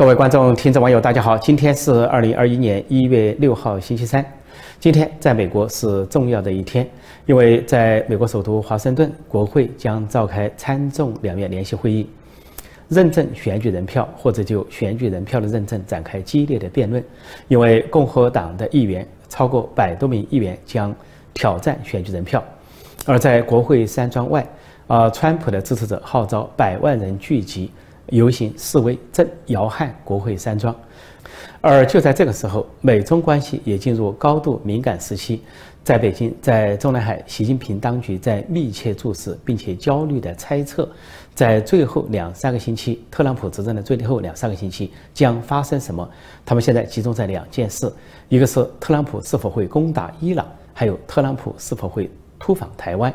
各位观众、听众、网友，大家好！今天是二零二一年一月六号，星期三。今天在美国是重要的一天，因为在美国首都华盛顿，国会将召开参众两院联席会议，认证选举人票或者就选举人票的认证展开激烈的辩论。因为共和党的议员超过百多名议员将挑战选举人票，而在国会山庄外，啊，川普的支持者号召百万人聚集。游行示威正摇撼国会山庄，而就在这个时候，美中关系也进入高度敏感时期。在北京，在中南海，习近平当局在密切注视，并且焦虑地猜测，在最后两三个星期，特朗普执政的最后两三个星期将发生什么？他们现在集中在两件事：一个是特朗普是否会攻打伊朗，还有特朗普是否会突访台湾。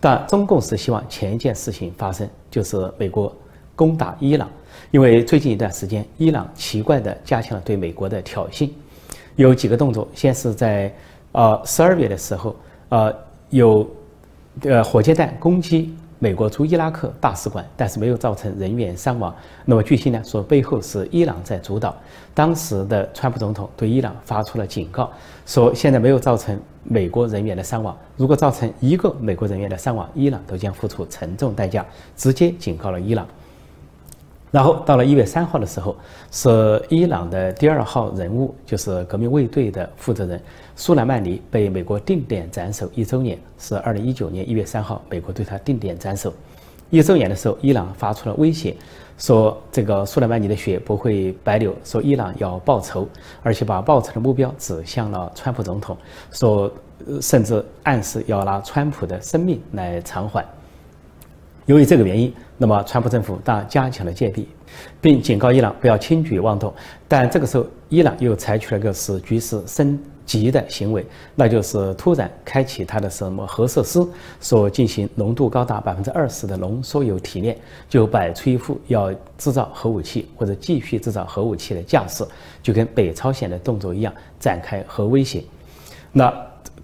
但中共是希望前一件事情发生，就是美国。攻打伊朗，因为最近一段时间，伊朗奇怪地加强了对美国的挑衅，有几个动作。先是在呃十二月的时候，呃有呃火箭弹攻击美国驻伊拉克大使馆，但是没有造成人员伤亡。那么据悉呢，说背后是伊朗在主导。当时的川普总统对伊朗发出了警告，说现在没有造成美国人员的伤亡，如果造成一个美国人员的伤亡，伊朗都将付出沉重代价，直接警告了伊朗。然后到了一月三号的时候，是伊朗的第二号人物，就是革命卫队的负责人苏莱曼尼被美国定点斩首一周年，是二零一九年一月三号，美国对他定点斩首。一周年的时候，伊朗发出了威胁，说这个苏莱曼尼的血不会白流，说伊朗要报仇，而且把报仇的目标指向了川普总统，说甚至暗示要拿川普的生命来偿还。由于这个原因，那么川普政府当然加强了戒备，并警告伊朗不要轻举妄动。但这个时候，伊朗又采取了一个使局势升级的行为，那就是突然开启它的什么核设施，所进行浓度高达百分之二十的浓缩铀提炼，就摆出一副要制造核武器或者继续制造核武器的架势，就跟北朝鲜的动作一样，展开核威胁。那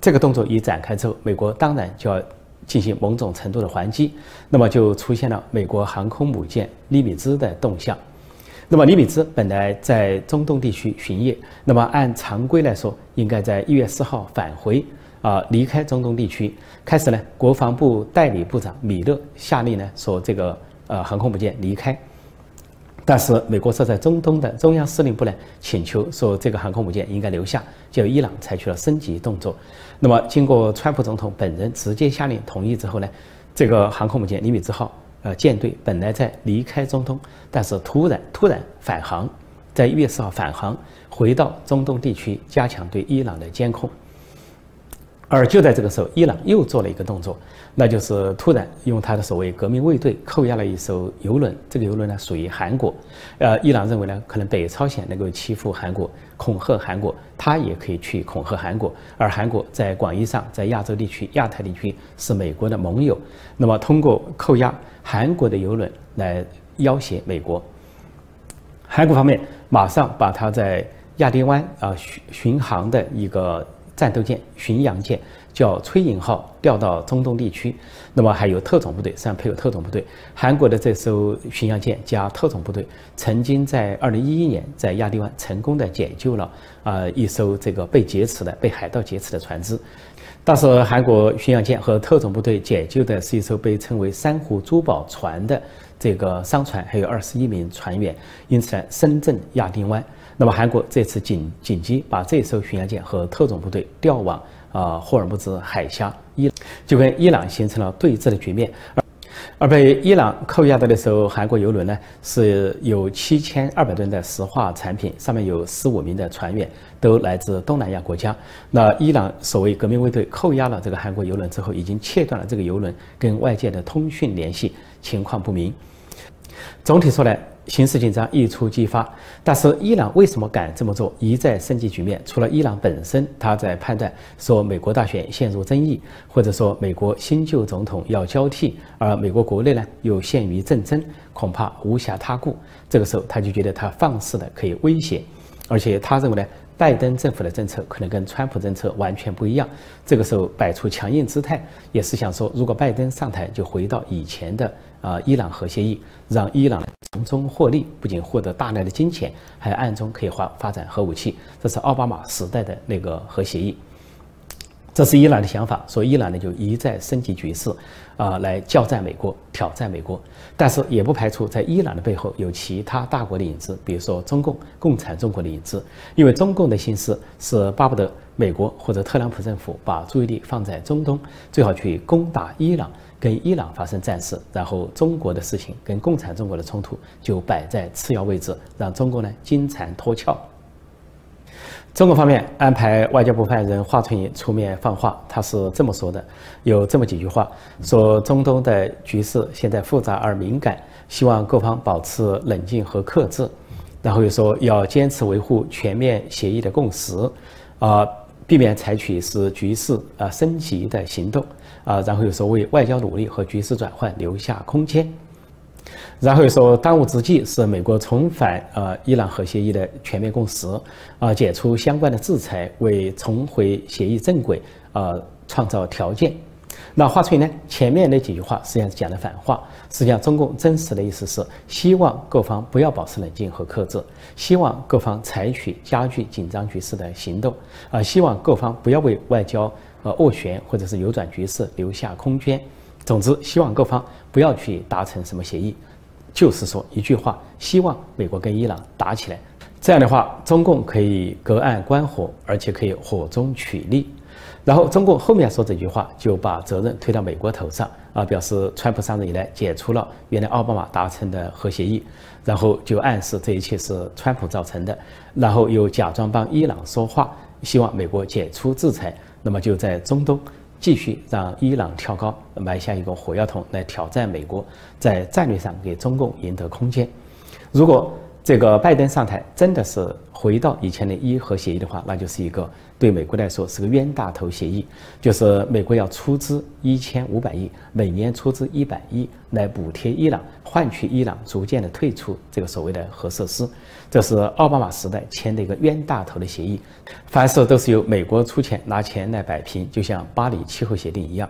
这个动作一展开之后，美国当然就要。进行某种程度的还击，那么就出现了美国航空母舰“尼米兹”的动向。那么“尼米兹”本来在中东地区巡夜，那么按常规来说，应该在一月四号返回啊，离开中东地区。开始呢，国防部代理部长米勒下令呢，说这个呃航空母舰离开。但是美国设在中东的中央司令部呢，请求说这个航空母舰应该留下，就伊朗采取了升级动作。那么经过川普总统本人直接下令同意之后呢，这个航空母舰“尼米兹号”呃舰队本来在离开中东，但是突然突然返航，在一月四号返航，回到中东地区加强对伊朗的监控。而就在这个时候，伊朗又做了一个动作，那就是突然用他的所谓革命卫队扣押了一艘游轮。这个游轮呢属于韩国，呃，伊朗认为呢，可能北朝鲜能够欺负韩国，恐吓韩国，他也可以去恐吓韩国。而韩国在广义上，在亚洲地区、亚太地区是美国的盟友，那么通过扣押韩国的游轮来要挟美国。韩国方面马上把他在亚丁湾啊巡巡航的一个。战斗舰、巡洋舰叫“崔颖号”调到中东地区，那么还有特种部队，实际上配有特种部队。韩国的这艘巡洋舰加特种部队，曾经在2011年在亚丁湾成功的解救了啊一艘这个被劫持的、被海盗劫持的船只。当时韩国巡洋舰和特种部队解救的是一艘被称为“珊瑚珠宝船”的这个商船，还有21名船员，因此呢，深圳亚丁湾。那么韩国这次紧紧急把这艘巡洋舰和特种部队调往啊霍尔木兹海峡，伊就跟伊朗形成了对峙的局面。而被伊朗扣押的那艘韩国游轮呢，是有七千二百吨的石化产品，上面有十五名的船员，都来自东南亚国家。那伊朗所谓革命卫队扣押了这个韩国游轮之后，已经切断了这个游轮跟外界的通讯联系，情况不明。总体说来。形势紧张一触即发，但是伊朗为什么敢这么做，一再升级局面？除了伊朗本身，他在判断说美国大选陷入争议，或者说美国新旧总统要交替，而美国国内呢又陷于政争，恐怕无暇他顾。这个时候他就觉得他放肆的可以威胁，而且他认为呢，拜登政府的政策可能跟川普政策完全不一样。这个时候摆出强硬姿态，也是想说，如果拜登上台，就回到以前的啊伊朗核协议，让伊朗从中获利，不仅获得大量的金钱，还暗中可以发发展核武器。这是奥巴马时代的那个核协议。这是伊朗的想法，所以伊朗呢就一再升级局势，啊，来叫战美国，挑战美国。但是也不排除在伊朗的背后有其他大国的影子，比如说中共、共产中国的影子。因为中共的心思是巴不得美国或者特朗普政府把注意力放在中东，最好去攻打伊朗，跟伊朗发生战事，然后中国的事情跟共产中国的冲突就摆在次要位置，让中国呢金蝉脱壳。中国方面安排外交部发言人华春莹出面放话，他是这么说的：有这么几句话，说中东的局势现在复杂而敏感，希望各方保持冷静和克制。然后又说要坚持维护全面协议的共识，啊，避免采取使局势啊升级的行动，啊，然后又说为外交努力和局势转换留下空间。然后又说，当务之急是美国重返呃伊朗核协议的全面共识，啊，解除相关的制裁，为重回协议正轨啊创造条件。那华春莹呢？前面那几句话实际上是讲的反话。实际上，中共真实的意思是希望各方不要保持冷静和克制，希望各方采取加剧紧张局势的行动，啊，希望各方不要为外交呃斡旋或者是扭转局势留下空间。总之，希望各方不要去达成什么协议。就是说一句话，希望美国跟伊朗打起来，这样的话，中共可以隔岸观火，而且可以火中取栗。然后中共后面说这句话，就把责任推到美国头上啊，表示川普上任以来解除了原来奥巴马达成的核协议，然后就暗示这一切是川普造成的，然后又假装帮伊朗说话，希望美国解除制裁，那么就在中东。继续让伊朗跳高，埋下一个火药桶来挑战美国，在战略上给中共赢得空间。如果这个拜登上台真的是回到以前的伊核协议的话，那就是一个对美国来说是个冤大头协议，就是美国要出资一千五百亿，每年出资一百亿来补贴伊朗，换取伊朗逐渐的退出这个所谓的核设施。这是奥巴马时代签的一个冤大头的协议，凡事都是由美国出钱拿钱来摆平，就像巴黎气候协定一样。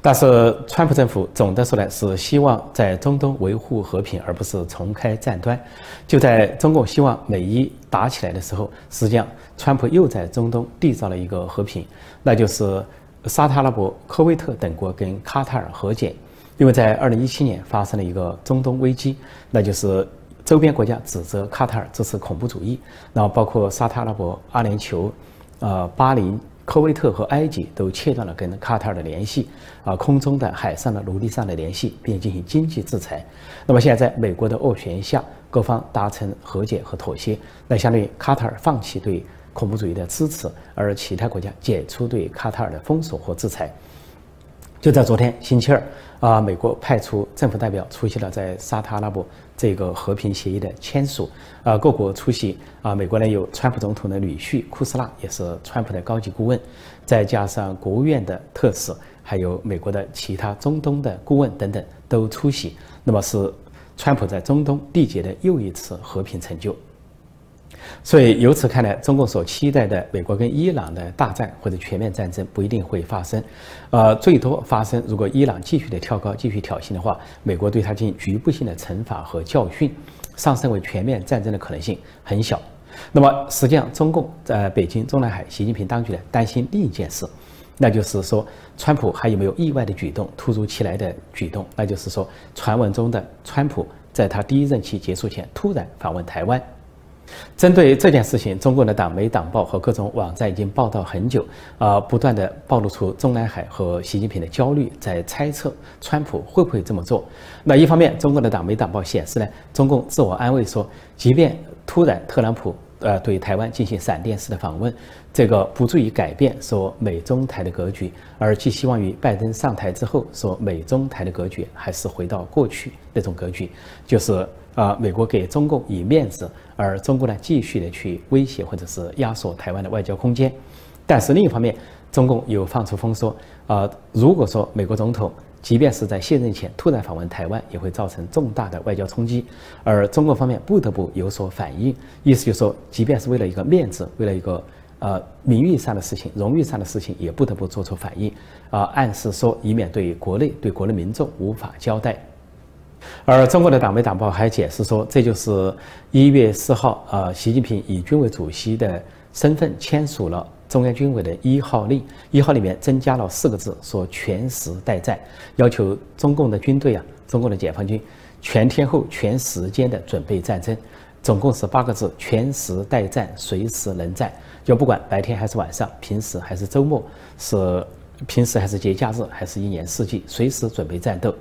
但是，川普政府总的说来是希望在中东维护和平，而不是重开战端。就在中共希望美伊打起来的时候，实际上川普又在中东缔造了一个和平，那就是沙特阿拉伯、科威特等国跟卡塔尔和解。因为在二零一七年发生了一个中东危机，那就是周边国家指责卡塔尔支持恐怖主义，然后包括沙特阿拉伯、阿联酋、呃巴林。科威特和埃及都切断了跟卡塔尔的联系，啊，空中的、海上的、陆地上的联系，并进行经济制裁。那么现在在美国的斡旋下，各方达成和解和妥协，那相当于卡塔尔放弃对恐怖主义的支持，而其他国家解除对卡塔尔的封锁和制裁。就在昨天星期二，啊，美国派出政府代表出席了在沙特阿拉伯。这个和平协议的签署，啊，各国出席啊，美国呢有川普总统的女婿库斯纳，也是川普的高级顾问，再加上国务院的特使，还有美国的其他中东的顾问等等都出席，那么是川普在中东缔结的又一次和平成就。所以由此看来，中共所期待的美国跟伊朗的大战或者全面战争不一定会发生，呃，最多发生如果伊朗继续的跳高、继续挑衅的话，美国对他进行局部性的惩罚和教训，上升为全面战争的可能性很小。那么实际上，中共在北京中南海，习近平当局呢担心另一件事，那就是说，川普还有没有意外的举动、突如其来的举动？那就是说，传闻中的川普在他第一任期结束前突然访问台湾。针对这件事情，中国的党媒、党报和各种网站已经报道很久，啊，不断的暴露出中南海和习近平的焦虑，在猜测川普会不会这么做。那一方面，中国的党媒、党报显示呢，中共自我安慰说，即便突然特朗普呃对台湾进行闪电式的访问，这个不足以改变说美中台的格局，而寄希望于拜登上台之后，说美中台的格局还是回到过去那种格局，就是。啊，美国给中共以面子，而中共呢继续的去威胁或者是压缩台湾的外交空间。但是另一方面，中共又放出风说，啊，如果说美国总统即便是在卸任前突然访问台湾，也会造成重大的外交冲击，而中国方面不得不有所反应。意思就是说，即便是为了一个面子，为了一个呃名誉上的事情、荣誉上的事情，也不得不做出反应，啊，暗示说以免对国内、对国内民众无法交代。而中国的党媒党报还解释说，这就是一月四号，呃，习近平以军委主席的身份签署了。中央军委的一号令，一号里面增加了四个字，说全时待战，要求中共的军队啊，中共的解放军全天候、全时间的准备战争，总共是八个字：全时待战，随时能战。就不管白天还是晚上，平时还是周末，是平时还是节假日，还是一年四季，随时准备战斗。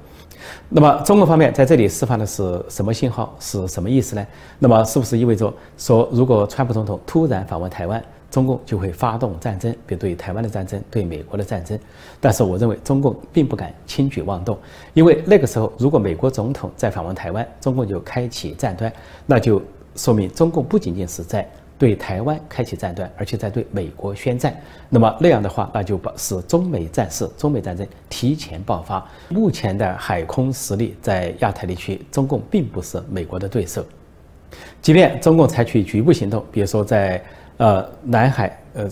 那么中国方面在这里释放的是什么信号？是什么意思呢？那么是不是意味着说，如果川普总统突然访问台湾？中共就会发动战争，比如对台湾的战争，对美国的战争。但是我认为中共并不敢轻举妄动，因为那个时候如果美国总统在访问台湾，中共就开启战端，那就说明中共不仅仅是在对台湾开启战端，而且在对美国宣战。那么那样的话，那就把使中美战事、中美战争提前爆发。目前的海空实力在亚太地区，中共并不是美国的对手。即便中共采取局部行动，比如说在。呃，南海，呃。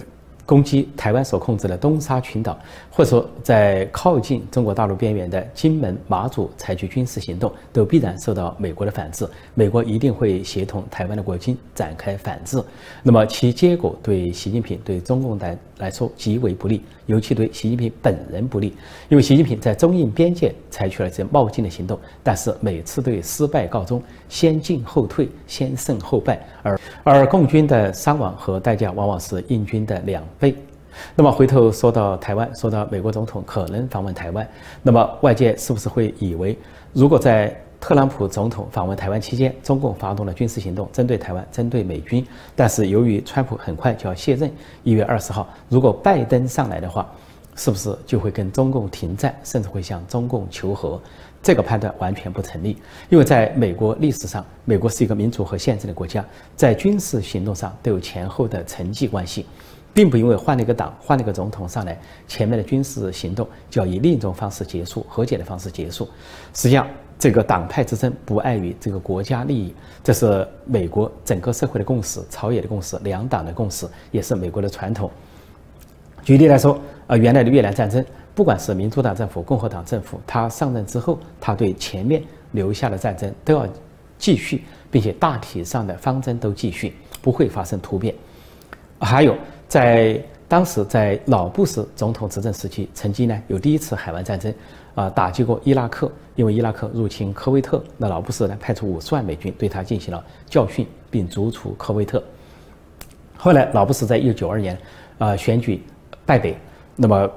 攻击台湾所控制的东沙群岛，或者说在靠近中国大陆边缘的金门、马祖采取军事行动，都必然受到美国的反制。美国一定会协同台湾的国军展开反制。那么其结果对习近平、对中共来来说极为不利，尤其对习近平本人不利。因为习近平在中印边界采取了这冒进的行动，但是每次都以失败告终，先进后退，先胜后败，而而共军的伤亡和代价往往是印军的两。倍。那么回头说到台湾，说到美国总统可能访问台湾，那么外界是不是会以为，如果在特朗普总统访问台湾期间，中共发动了军事行动，针对台湾，针对美军，但是由于川普很快就要卸任，一月二十号，如果拜登上来的话，是不是就会跟中共停战，甚至会向中共求和？这个判断完全不成立，因为在美国历史上，美国是一个民主和宪政的国家，在军事行动上都有前后的层级关系。并不因为换了一个党、换了一个总统上来，前面的军事行动就要以另一种方式结束、和解的方式结束。实际上，这个党派之争不碍于这个国家利益，这是美国整个社会的共识、朝野的共识、两党的共识，也是美国的传统。举例来说，呃，原来的越南战争，不管是民主党政府、共和党政府，他上任之后，他对前面留下的战争都要继续，并且大体上的方针都继续，不会发生突变。还有。在当时，在老布什总统执政时期，曾经呢有第一次海湾战争，啊，打击过伊拉克，因为伊拉克入侵科威特，那老布什呢派出五十万美军对他进行了教训，并逐出科威特。后来老布什在一九九二年，啊选举败北，那么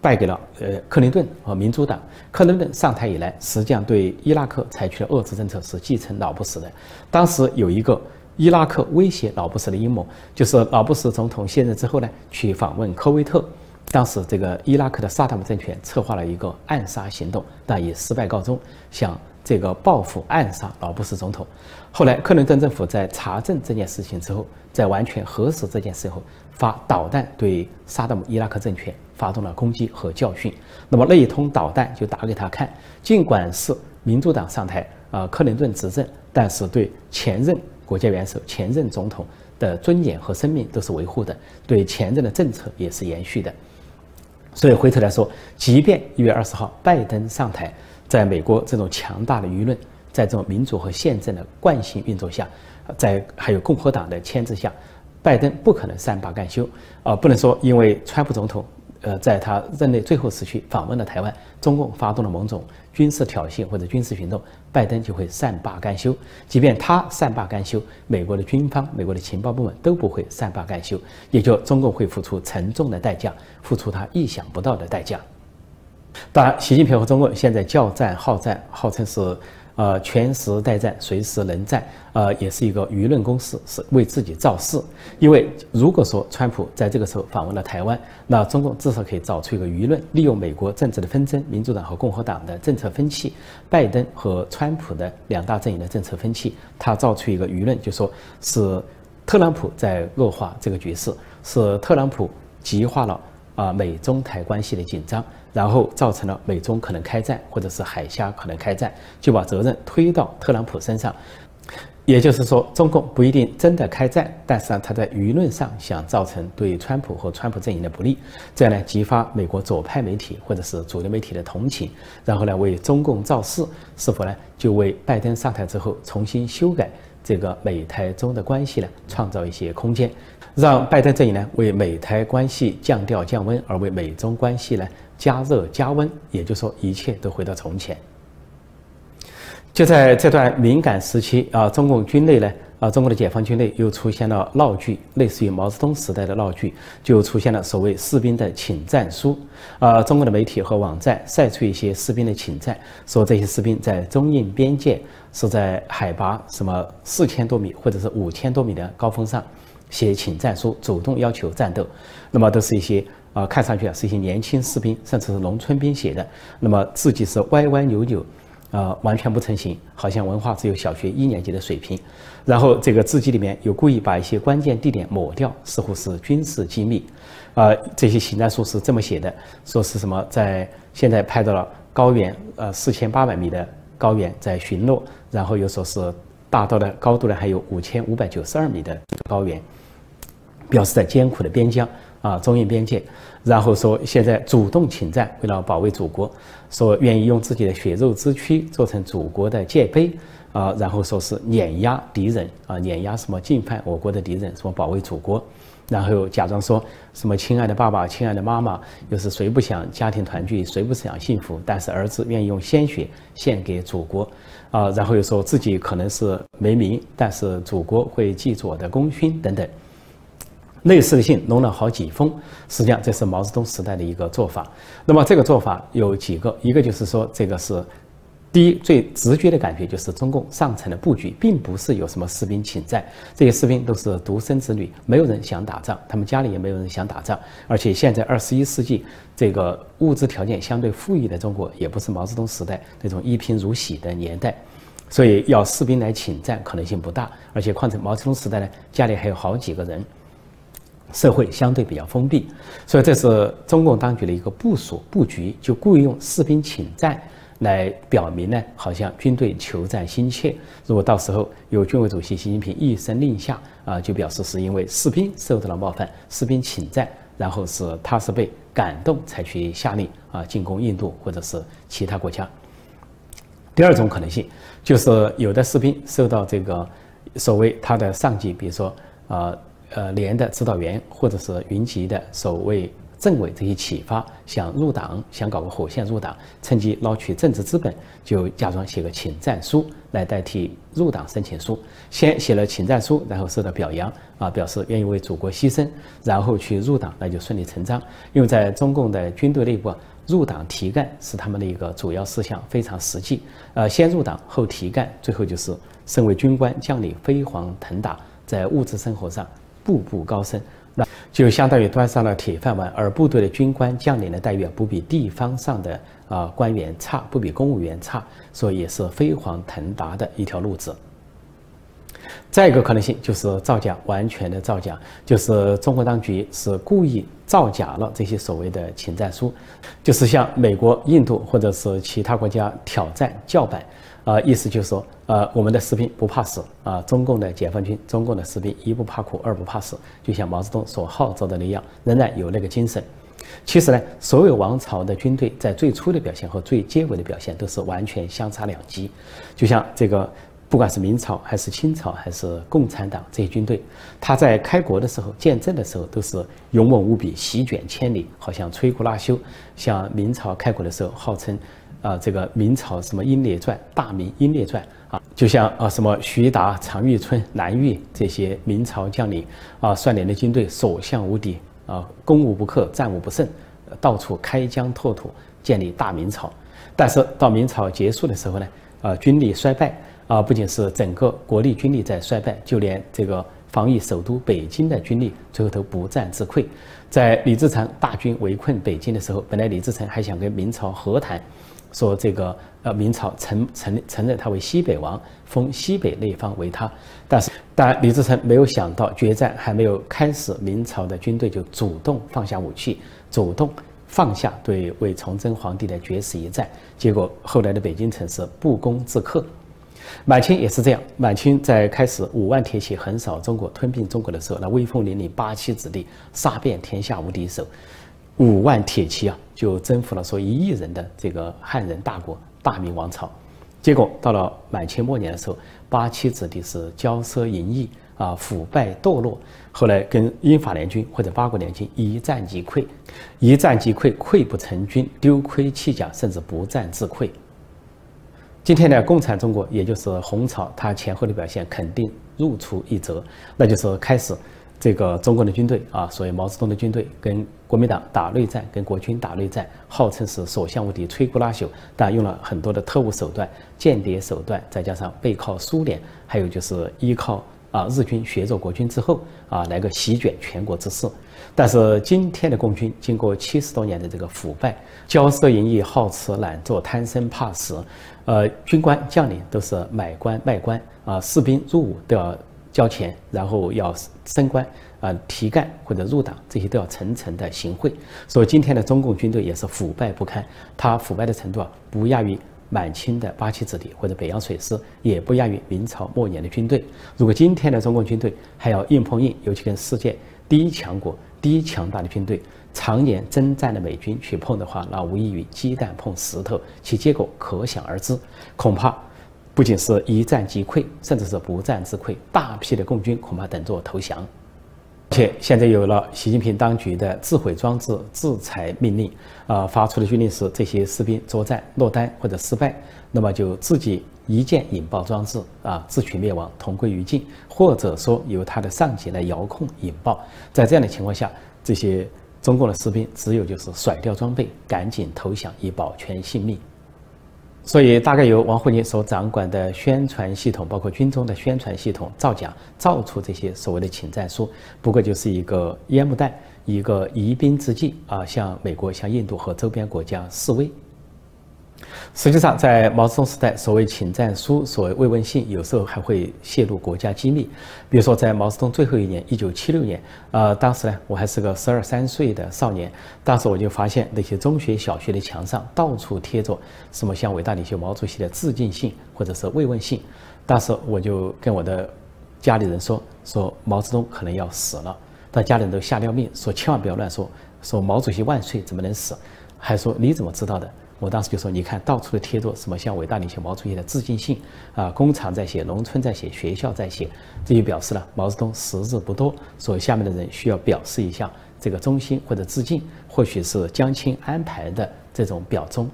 败给了呃克林顿和民主党。克林顿上台以来，实际上对伊拉克采取了遏制政策是继承老布什的。当时有一个。伊拉克威胁老布什的阴谋，就是老布什总统卸任之后呢，去访问科威特。当时这个伊拉克的萨达姆政权策划了一个暗杀行动，但以失败告终，想这个报复暗杀老布什总统。后来克林顿政府在查证这件事情之后，在完全核实这件事后，发导弹对萨达姆伊拉克政权发动了攻击和教训。那么那一通导弹就打给他看，尽管是民主党上台，啊，克林顿执政，但是对前任。国家元首、前任总统的尊严和生命都是维护的，对前任的政策也是延续的。所以回头来说，即便一月二十号拜登上台，在美国这种强大的舆论，在这种民主和宪政的惯性运作下，在还有共和党的牵制下，拜登不可能善罢甘休。啊，不能说因为川普总统。呃，在他任内最后时期访问了台湾，中共发动了某种军事挑衅或者军事行动，拜登就会善罢甘休。即便他善罢甘休，美国的军方、美国的情报部门都不会善罢甘休，也就中共会付出沉重的代价，付出他意想不到的代价。当然，习近平和中共现在叫战好战，号称是。呃，全时待战，随时能战，呃，也是一个舆论攻势，是为自己造势。因为如果说川普在这个时候访问了台湾，那中共至少可以找出一个舆论，利用美国政治的纷争，民主党和共和党的政策分歧，拜登和川普的两大阵营的政策分歧，他造出一个舆论，就说是特朗普在恶化这个局势，是特朗普激化了啊美中台关系的紧张，然后造成了美中可能开战，或者是海峡可能开战，就把责任推到特朗普身上。也就是说，中共不一定真的开战，但是呢，他在舆论上想造成对川普和川普阵营的不利，这样呢，激发美国左派媒体或者是主流媒体的同情，然后呢，为中共造势，是否呢，就为拜登上台之后重新修改这个美台中的关系呢，创造一些空间，让拜登阵营呢，为美台关系降调降温，而为美中关系呢，加热加温，也就是说，一切都回到从前。就在这段敏感时期啊，中共军内呢，啊，中国的解放军内又出现了闹剧，类似于毛泽东时代的闹剧，就出现了所谓士兵的请战书。啊，中国的媒体和网站晒出一些士兵的请战，说这些士兵在中印边界是在海拔什么四千多米或者是五千多米的高峰上写请战书，主动要求战斗。那么都是一些啊，看上去啊是一些年轻士兵，甚至是农村兵写的。那么字迹是歪歪扭扭。啊，完全不成形，好像文化只有小学一年级的水平。然后这个字迹里面有故意把一些关键地点抹掉，似乎是军事机密。啊，这些行战书是这么写的，说是什么在现在拍到了高原，呃，四千八百米的高原在巡逻，然后又说是大到的高度呢还有五千五百九十二米的高原，表示在艰苦的边疆。啊，中印边界，然后说现在主动请战，为了保卫祖国，说愿意用自己的血肉之躯做成祖国的界碑啊，然后说是碾压敌人啊，碾压什么进犯我国的敌人，什么保卫祖国，然后假装说什么亲爱的爸爸、亲爱的妈妈，又是谁不想家庭团聚，谁不想幸福？但是儿子愿意用鲜血献给祖国啊，然后又说自己可能是没名，但是祖国会记住我的功勋等等。类似的信弄了好几封，实际上这是毛泽东时代的一个做法。那么这个做法有几个，一个就是说，这个是第一最直觉的感觉，就是中共上层的布局并不是有什么士兵请战，这些士兵都是独生子女，没有人想打仗，他们家里也没有人想打仗。而且现在二十一世纪这个物质条件相对富裕的中国，也不是毛泽东时代那种一贫如洗的年代，所以要士兵来请战可能性不大。而且况且毛泽东时代呢，家里还有好几个人。社会相对比较封闭，所以这是中共当局的一个部署布局，就故意用士兵请战来表明呢，好像军队求战心切。如果到时候有军委主席习近平一声令下啊，就表示是因为士兵受到了冒犯，士兵请战，然后是他是被感动才去下令啊进攻印度或者是其他国家。第二种可能性就是有的士兵受到这个所谓他的上级，比如说啊。呃，连的指导员或者是云集的守卫政委这些启发，想入党，想搞个火线入党，趁机捞取政治资本，就假装写个请战书来代替入党申请书。先写了请战书，然后受到表扬啊，表示愿意为祖国牺牲，然后去入党，那就顺理成章。因为在中共的军队内部，入党提干是他们的一个主要事项，非常实际。呃，先入党后提干，最后就是身为军官将领飞黄腾达，在物质生活上。步步高升，那就相当于端上了铁饭碗，而部队的军官将领的待遇不比地方上的啊官员差，不比公务员差，所以也是飞黄腾达的一条路子。再一个可能性就是造假，完全的造假，就是中国当局是故意造假了这些所谓的请战书，就是向美国、印度或者是其他国家挑战叫板。啊，意思就是说，呃，我们的士兵不怕死啊，中共的解放军、中共的士兵一不怕苦，二不怕死，就像毛泽东所号召的那样，仍然有那个精神。其实呢，所有王朝的军队在最初的表现和最结尾的表现都是完全相差两极。就像这个，不管是明朝还是清朝还是共产党这些军队，他在开国的时候、建政的时候都是勇猛无比、席卷千里，好像摧枯拉朽。像明朝开国的时候，号称。啊，这个明朝什么《英烈传》《大明英烈传》啊，就像啊什么徐达、常遇春、蓝玉这些明朝将领啊，率领的军队所向无敌啊，攻无不克，战无不胜，到处开疆拓土，建立大明朝。但是到明朝结束的时候呢，啊，军力衰败啊，不仅是整个国力军力在衰败，就连这个防御首都北京的军力最后都不战自溃。在李自成大军围困北京的时候，本来李自成还想跟明朝和谈。说这个呃，明朝承承承认他为西北王，封西北那一方为他，但是但李自成没有想到决战还没有开始，明朝的军队就主动放下武器，主动放下对为崇祯皇帝的绝食一战，结果后来的北京城是不攻自克。满清也是这样，满清在开始五万铁骑横扫中国、吞并中国的时候，那威风凛凛八旗子弟杀遍天下无敌手，五万铁骑啊就征服了说一亿人的这个汉人大国大明王朝。结果到了满清末年的时候，八旗子弟是骄奢淫逸啊，腐败堕落，后来跟英法联军或者八国联军一战即溃，一战即溃，溃不成军，丢盔弃甲，甚至不战自溃。今天的共产中国，也就是红朝，它前后的表现肯定如出一辙，那就是开始这个中国的军队啊，所谓毛泽东的军队跟国民党打内战，跟国军打内战，号称是所向无敌、摧枯拉朽，但用了很多的特务手段、间谍手段，再加上背靠苏联，还有就是依靠啊日军学做国军之后啊来个席卷全国之势。但是今天的共军经过七十多年的这个腐败、骄奢淫逸、好吃懒做、贪生怕死。呃，军官将领都是买官卖官啊，士兵入伍都要交钱，然后要升官啊、提干或者入党，这些都要层层的行贿。所以今天的中共军队也是腐败不堪，它腐败的程度啊，不亚于满清的八旗子弟或者北洋水师，也不亚于明朝末年的军队。如果今天的中共军队还要硬碰硬，尤其跟世界第一强国、第一强大的军队。常年征战的美军去碰的话，那无异于鸡蛋碰石头，其结果可想而知。恐怕不仅是一战即溃，甚至是不战自溃，大批的共军恐怕等着投降。且现在有了习近平当局的自毁装置制裁命令，啊，发出的军令是这些士兵作战落单或者失败，那么就自己一键引爆装置，啊，自取灭亡，同归于尽，或者说由他的上级来遥控引爆。在这样的情况下，这些。中共的士兵只有就是甩掉装备，赶紧投降以保全性命。所以，大概由王沪宁所掌管的宣传系统，包括军中的宣传系统造假，造出这些所谓的请战书，不过就是一个烟幕弹，一个疑兵之计啊，向美国、向印度和周边国家示威。实际上，在毛泽东时代，所谓请战书、所谓慰问信，有时候还会泄露国家机密。比如说，在毛泽东最后一年，一九七六年，呃，当时呢，我还是个十二三岁的少年，当时我就发现那些中学、小学的墙上到处贴着什么向伟大领袖毛主席的致敬信或者是慰问信。当时我就跟我的家里人说，说毛泽东可能要死了，但家里人都吓掉命，说千万不要乱说，说毛主席万岁，怎么能死？还说你怎么知道的？我当时就说：“你看到处的贴着什么向伟大领袖毛主席的致敬信啊，工厂在写，农村在写，学校在写，这就表示了毛泽东识字不多，所以下面的人需要表示一下这个忠心或者致敬，或许是江青安排的这种表忠。”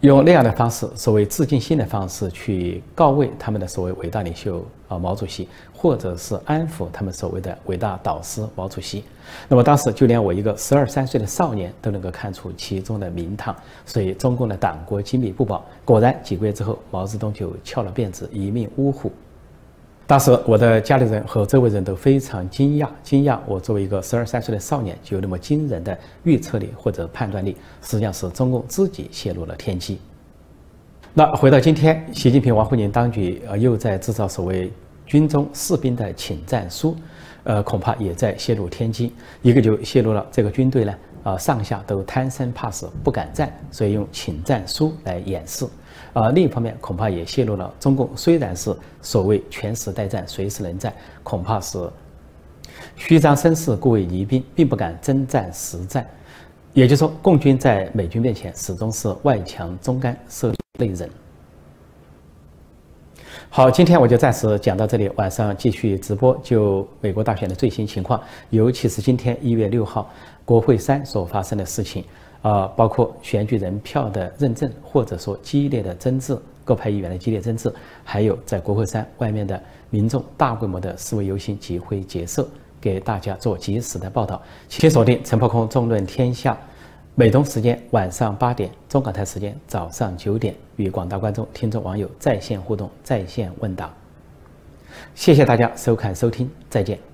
用那样的方式，所谓致敬信的方式去告慰他们的所谓伟大领袖啊毛主席，或者是安抚他们所谓的伟大导师毛主席。那么当时就连我一个十二三岁的少年都能够看出其中的名堂。所以中共的党国机密不保，果然几个月之后，毛泽东就翘了辫子，一命呜呼。当时我的家里人和周围人都非常惊讶，惊讶我作为一个十二三岁的少年就有那么惊人的预测力或者判断力，实际上是中共自己泄露了天机。那回到今天，习近平、王沪宁当局呃又在制造所谓军中士兵的请战书，呃恐怕也在泄露天机。一个就泄露了这个军队呢，啊上下都贪生怕死，不敢战，所以用请战书来掩饰。啊，另一方面恐怕也泄露了中共虽然是所谓全时待战、随时能战，恐怕是虚张声势、故为疑兵，并不敢征战实战。也就是说，共军在美军面前始终是外强中干、受内忍。好，今天我就暂时讲到这里，晚上继续直播就美国大选的最新情况，尤其是今天一月六号国会山所发生的事情。啊，包括选举人票的认证，或者说激烈的争执，各派议员的激烈争执，还有在国会山外面的民众大规模的示威游行、集会结社，给大家做及时的报道。请锁定陈破空纵论天下，美东时间晚上八点，中港台时间早上九点，与广大观众、听众、网友在线互动、在线问答。谢谢大家收看收听，再见。